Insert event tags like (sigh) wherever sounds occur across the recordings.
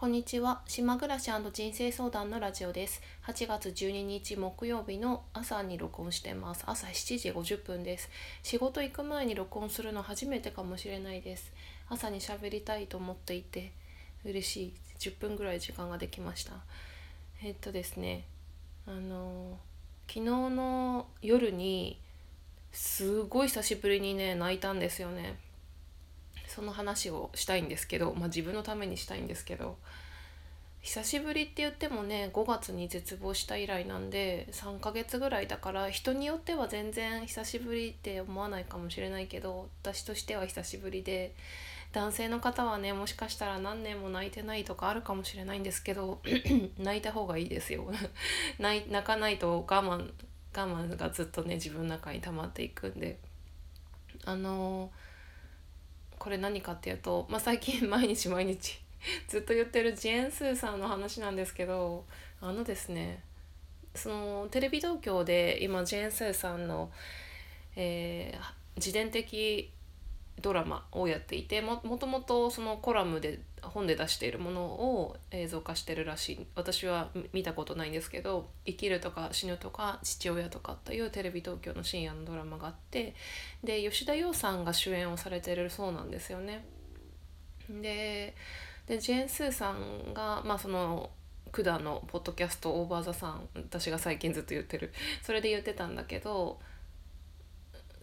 こんにちは。島暮らし人生相談のラジオです。8月12日木曜日の朝に録音してます。朝7時50分です。仕事行く前に録音するの初めてかもしれないです。朝に喋りたいと思っていて嬉しい。10分ぐらい時間ができました。えっとですね。あの昨日の夜にすごい久しぶりにね泣いたんですよね。その話をしたいんですけど、まあ、自分のためにしたいんですけど久しぶりって言ってもね5月に絶望した以来なんで3ヶ月ぐらいだから人によっては全然久しぶりって思わないかもしれないけど私としては久しぶりで男性の方はねもしかしたら何年も泣いてないとかあるかもしれないんですけど (clears throat) 泣いた方がいいですよ。(laughs) 泣かないと我慢我慢がずっとね自分の中に溜まっていくんで。あのーこれ何かっていうと、まあ、最近毎日毎日 (laughs) ずっと言ってるジェーン・スーさんの話なんですけどあのですねそのテレビ東京で今ジェーン・スーさんの、えー、自伝的ドラマをやっていてもともとそのコラムで本で出しているものを映像化してるらしい私は見たことないんですけど「生きる」とか「死ぬ」とか「父親」とかっていうテレビ東京の深夜のドラマがあってで吉田羊さんが主演をされてるそうなんですよね。ででジェーン・スーさんがまあその管のポッドキャスト「オーバー・ザ・さん」私が最近ずっと言ってるそれで言ってたんだけど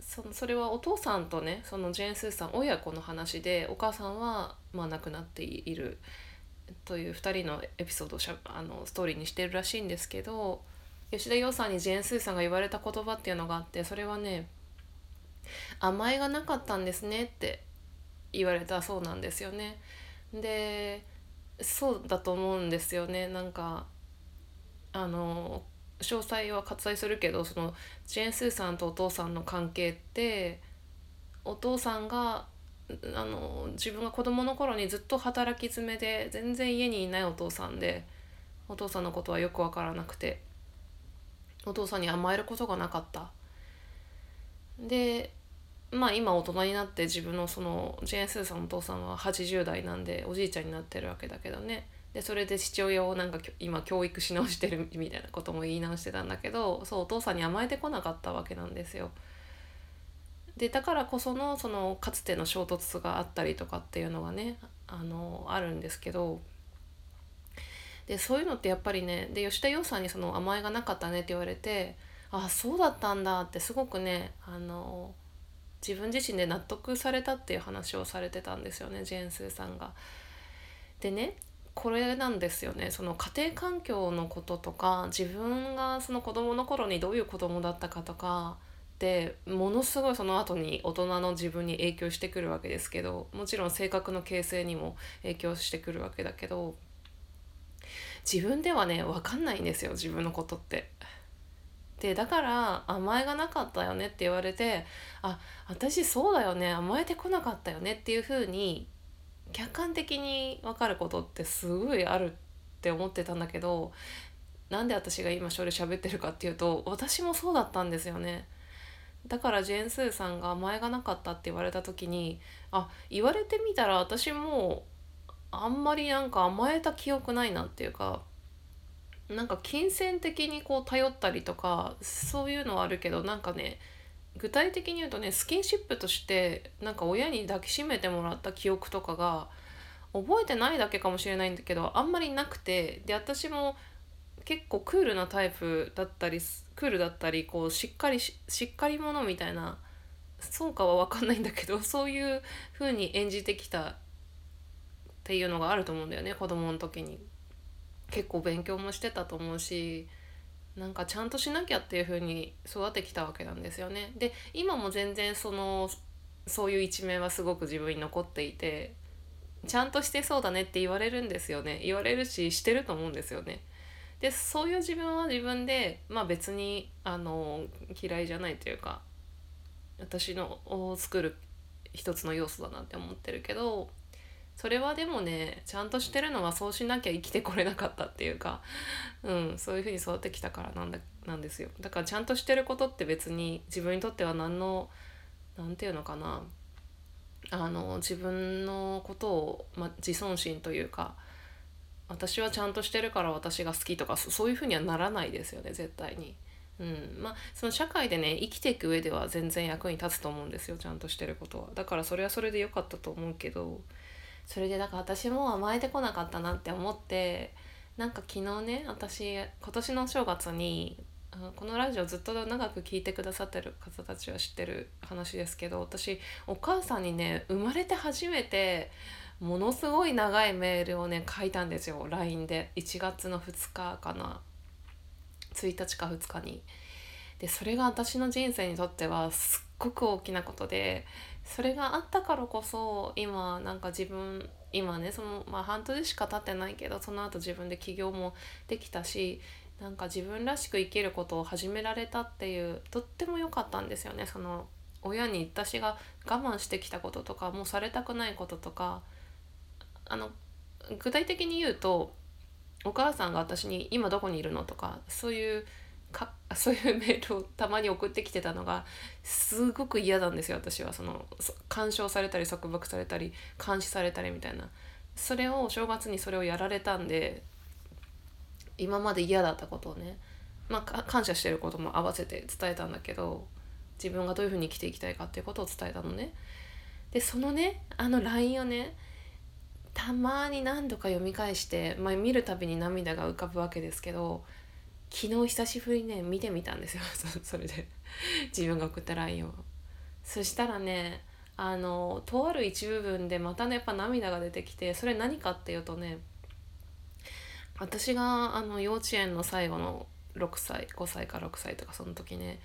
そのそれはお父さんとねそのジェーン・スーさん親子の話でお母さんはまあ亡くなっているという2人のエピソードをしゃあのストーリーにしてるらしいんですけど吉田羊さんにジェーン・スーさんが言われた言葉っていうのがあってそれはね「甘えがなかったんですね」って言われたそうなんですよね。でそうだと思うんですよねなんかあの詳細は割愛するけどそのジェーン・スーさんとお父さんの関係ってお父さんがあの自分が子供の頃にずっと働き詰めで全然家にいないお父さんでお父さんのことはよく分からなくてお父さんに甘えることがなかった。でまあ今大人になって自分のそのジェーン・スーさんのお父さんは80代なんでおじいちゃんになってるわけだけどねでそれで父親をなんか今教育し直してるみたいなことも言い直してたんだけどそうお父さんに甘えてこなかったわけなんですよ。でだからこそのそのかつての衝突があったりとかっていうのがねあのあるんですけどでそういうのってやっぱりねで吉田羊さんにその甘えがなかったねって言われてあそうだったんだってすごくねあの自分自身で納得されたっていう話をされてたんですよねジェーン・スーさんが。でねこれなんですよねその家庭環境のこととか自分がその子供の頃にどういう子供だったかとかってものすごいその後に大人の自分に影響してくるわけですけどもちろん性格の形成にも影響してくるわけだけど自分ではね分かんないんですよ自分のことって。でだから甘えがなかったよねって言われてあ私そうだよね甘えてこなかったよねっていうふうに客観的に分かることってすごいあるって思ってたんだけどなんで私が今それ喋ってるかっていうと私もそうだったんですよね。だからジェーン・スーさんが甘えがなかったって言われた時にあ言われてみたら私もあんまりなんか甘えた記憶ないなっていうかなんか金銭的にこう頼ったりとかそういうのはあるけどなんかね具体的に言うとねスキンシップとしてなんか親に抱きしめてもらった記憶とかが覚えてないだけかもしれないんだけどあんまりなくてで私も結構クールなタイプだったりクールだったりこうしっかりしっかり者みたいなそうかは分かんないんだけど (laughs) そういう風に演じてきたっていうのがあると思うんだよね子供の時に。結構勉強もしてたと思うしなんかちゃんとしなきゃっていう風に育ってきたわけなんですよね。で今も全然そのそういう一面はすごく自分に残っていてちゃんとしてそうだねって言われるんですよね言われるししてると思うんですよね。でそういう自分は自分でまあ別にあの嫌いじゃないというか私のを作る一つの要素だなって思ってるけどそれはでもねちゃんとしてるのはそうしなきゃ生きてこれなかったっていうか、うん、そういうふうに育ってきたからなんだなんですよだからちゃんとしてることって別に自分にとっては何の何て言うのかなあの自分のことを、ま、自尊心というか私はちゃんとしてるから私が好きとかそういうふうにはならないですよね絶対に。うん、まあその社会でね生きていく上では全然役に立つと思うんですよちゃんとしてることはだからそれはそれで良かったと思うけどそれでだから私も甘えてこなかったなって思ってなんか昨日ね私今年の正月にこのラジオずっと長く聞いてくださってる方たちは知ってる話ですけど私お母さんにね生まれて初めてものすごい長いメールをね書いたんですよ LINE で1月の2日かな1日か2日に。でそれが私の人生にとってはすっごく大きなことでそれがあったからこそ今なんか自分今ねその、まあ、半年しか経ってないけどその後自分で起業もできたしなんか自分らしく生きることを始められたっていうとっても良かったんですよねその親に私が我慢してきたこととかもうされたくないこととかあの具体的に言うとお母さんが私に「今どこにいるの?」とかそういうか (laughs) そういうメールをたまに送ってきてたのがすごく嫌なんですよ私は。その干渉されたり束縛されたり監視されたりみたいな。それを正月にそれをやられたんで今まで嫌だったことをねまあ感謝してることも合わせて伝えたんだけど自分がどういうふうに生きていきたいかっていうことを伝えたのね。でそのねあの LINE をねたまに何度か読み返して、まあ、見るたびに涙が浮かぶわけですけど昨日久しぶりにね見てみたんですよ。(laughs) それで。自分が送った LINE を。そしたらねあのとある一部分でまたねやっぱ涙が出てきてそれ何かっていうとね私があの幼稚園の最後の6歳5歳か6歳とかその時ね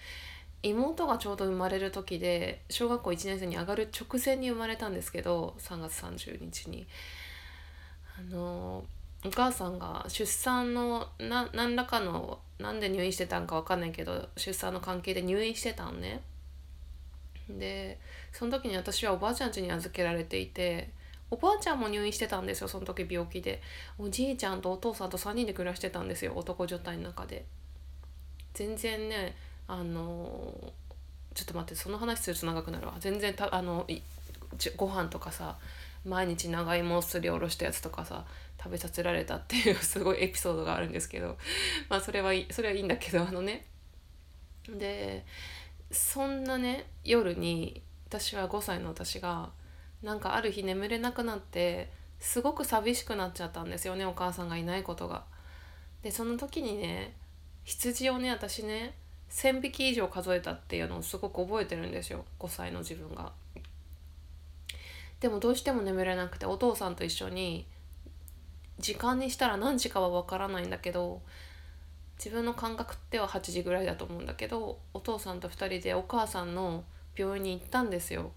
妹がちょうど生まれる時で小学校1年生に上がる直前に生まれたんですけど3月30日に。あのお母さんが出産のな何らかのなんで入院してたんか分かんないけど出産の関係で入院してたのね。でその時に私はおばあちゃん家に預けられていておばあちゃんも入院してたんですよその時病気で。おじいちゃんとお父さんと3人で暮らしてたんですよ男状態の中で。全然ねあのちょっと待ってその話すると長くなるわ。全然たあのご飯とかさ毎日長芋すりおろしたやつとかさ食べさせられたっていうすごいエピソードがあるんですけど (laughs) まあそれはいそれはいいんだけどあのねでそんなね夜に私は5歳の私がなんかある日眠れなくなってすごく寂しくなっちゃったんですよねお母さんがいないことが。でその時にね羊をね私ね1,000匹以上数えたっていうのをすごく覚えてるんですよ5歳の自分が。でもどうしても眠れなくてお父さんと一緒に時間にしたら何時かは分からないんだけど自分の感覚では8時ぐらいだと思うんだけどお父さんと2人でお母さんの病院に行ったんですよ。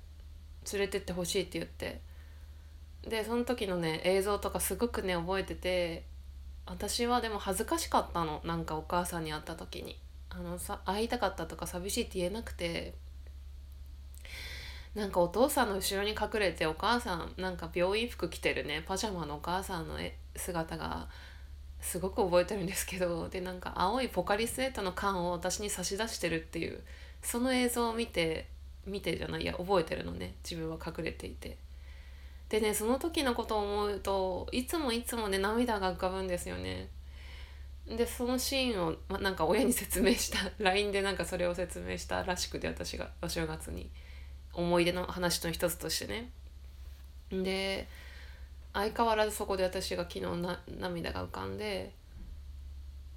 連れてってほしいって言って。でその時のね映像とかすごくね覚えてて私はでも恥ずかしかったの。なんかお母さんに会った時に。あのさ会いたかったとか寂しいって言えなくて。なんかお父さんの後ろに隠れてお母さんなんか病院服着てるねパジャマのお母さんの姿がすごく覚えてるんですけどでなんか青いポカリスエットの缶を私に差し出してるっていうその映像を見て見てじゃないいや覚えてるのね自分は隠れていて。でねその時のことを思うといつもいつもね涙が浮かぶんですよね。でそのシーンを、ま、なんか親に説明した (laughs) LINE でなんかそれを説明したらしくて私がお正月に。思い出の話の一つとしてね。で相変わらずそこで私が昨日な涙が浮かんで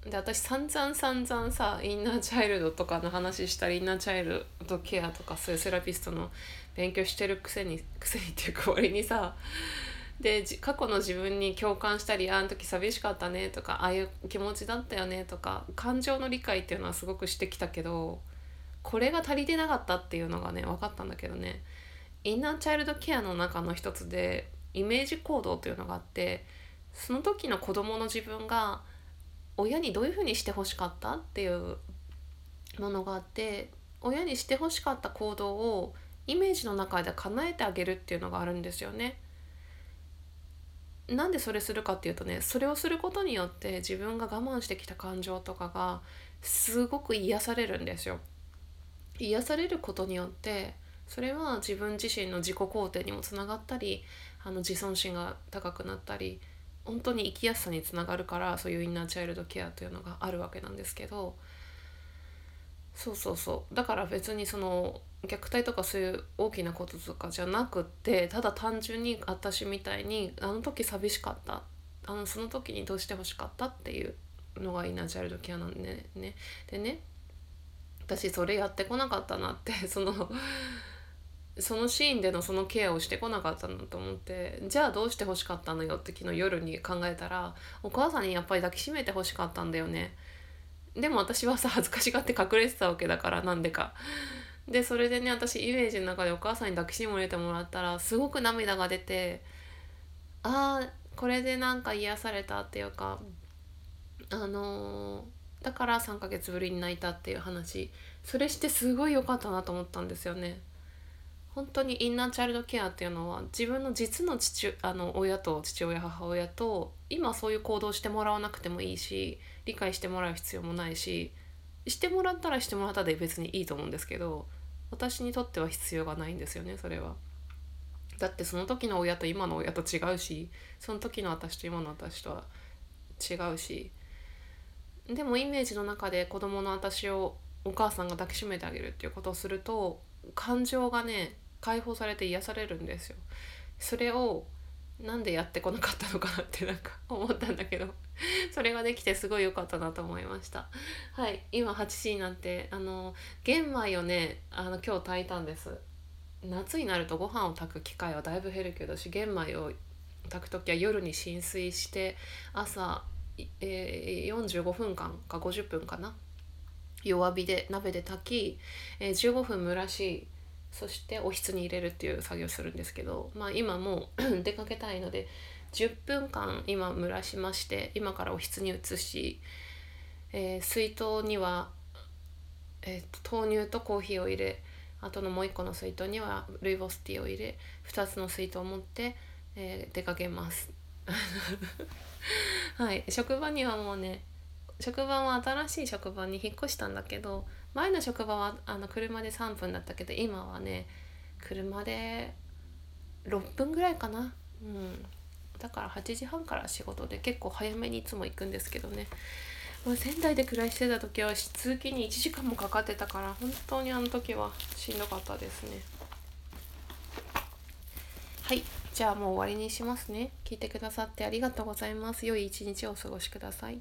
で私散々散々さインナーチャイルドとかの話したりインナーチャイルドケアとかそういうセラピストの勉強してるくせにくせにっていうか割にさで過去の自分に共感したりあの時寂しかったねとかああいう気持ちだったよねとか感情の理解っていうのはすごくしてきたけどこれが足りてなかったっていうのがね分かったんだけどね。インナーチャイルドケアの中の一つでイメージ行動というのがあってその時の子どもの自分が親にどういうふうにしてほしかったっていうものがあって親にしてほしかった行動をイメージの中で叶えてあげるっていうのがあるんですよね。なんでそれするかっていうとねそれをすることによって自分が我慢してきた感情とかがすごく癒されるんですよ。癒されることによってそれは自分自身の自己肯定にもつながったりあの自尊心が高くなったり本当に生きやすさにつながるからそういうインナーチャイルドケアというのがあるわけなんですけどそうそうそう。だから別にその虐待とかそういう大きなこととかじゃなくってただ単純に私みたいにあの時寂しかったあのその時にどうしてほしかったっていうのがインナーチャイルドケアなんでね。でね。私それやってこなかったなってそのそのシーンでのそのケアをしてこなかったなと思ってじゃあどうして欲しかったのよって昨日夜に考えたらお母さんにやっぱり抱きしめて欲しかったんだよね。でも私はさ恥ずかしがって隠れてたわけだからなんでか。でそれでね私イメージの中でお母さんに抱きしめてもらったらすごく涙が出てああこれでなんか癒されたっていうかあのー、だから3ヶ月ぶりに泣いたっていう話。それしてすごい良かったなと思ったんですよね。本当にインナーチャイルドケアっていうのは自分の実の父あの親と父親母親と今そういう行動してもらわなくてもいいし理解してもらう必要もないししてもらったらしてもらったで別にいいと思うんですけど私にとっては必要がないんですよねそれは。だってその時の親と今の親と違うしその時の私と今の私とは違うしでもイメージの中で子供の私をお母さんが抱きしめてあげるっていうことをすると感情がね解放されて癒されるんですよ。それをなんでやってこなかったのかなってなんか (laughs) 思ったんだけどそれができてすごい良かったなと思いました。はい今8時になってあの玄米をねあの今日炊いたんです。夏になるとご飯を炊く機会はだいぶ減るけどし玄米を炊く時は夜に浸水して朝、えー、45分間か50分かな。弱火で鍋で炊き、えー、15分蒸らしそしておひつに入れるっていう作業するんですけど、まあ、今もう (clears throat) 出かけたいので10分間今蒸らしまして今からおひつに移し、えー、水筒には、えー、豆乳とコーヒーを入れあとのもう一個の水筒にはルイボスティーを入れ2つの水筒を持って、えー、出かけます。(laughs) はい職場にはもうね職場は新しい職場に引っ越したんだけど前の職場はあの車で3分だったけど今はね車で6分ぐらいかな。うん。だから8時半から仕事で結構早めにいつも行くんですけどね。仙台で暮らしてた時は通勤に1時間もかかってたから本当にあの時はしんどかったですね。はい。じゃあもう終わりにしますね。聞いてくださってありがとうございます。良い一日をお過ごしください。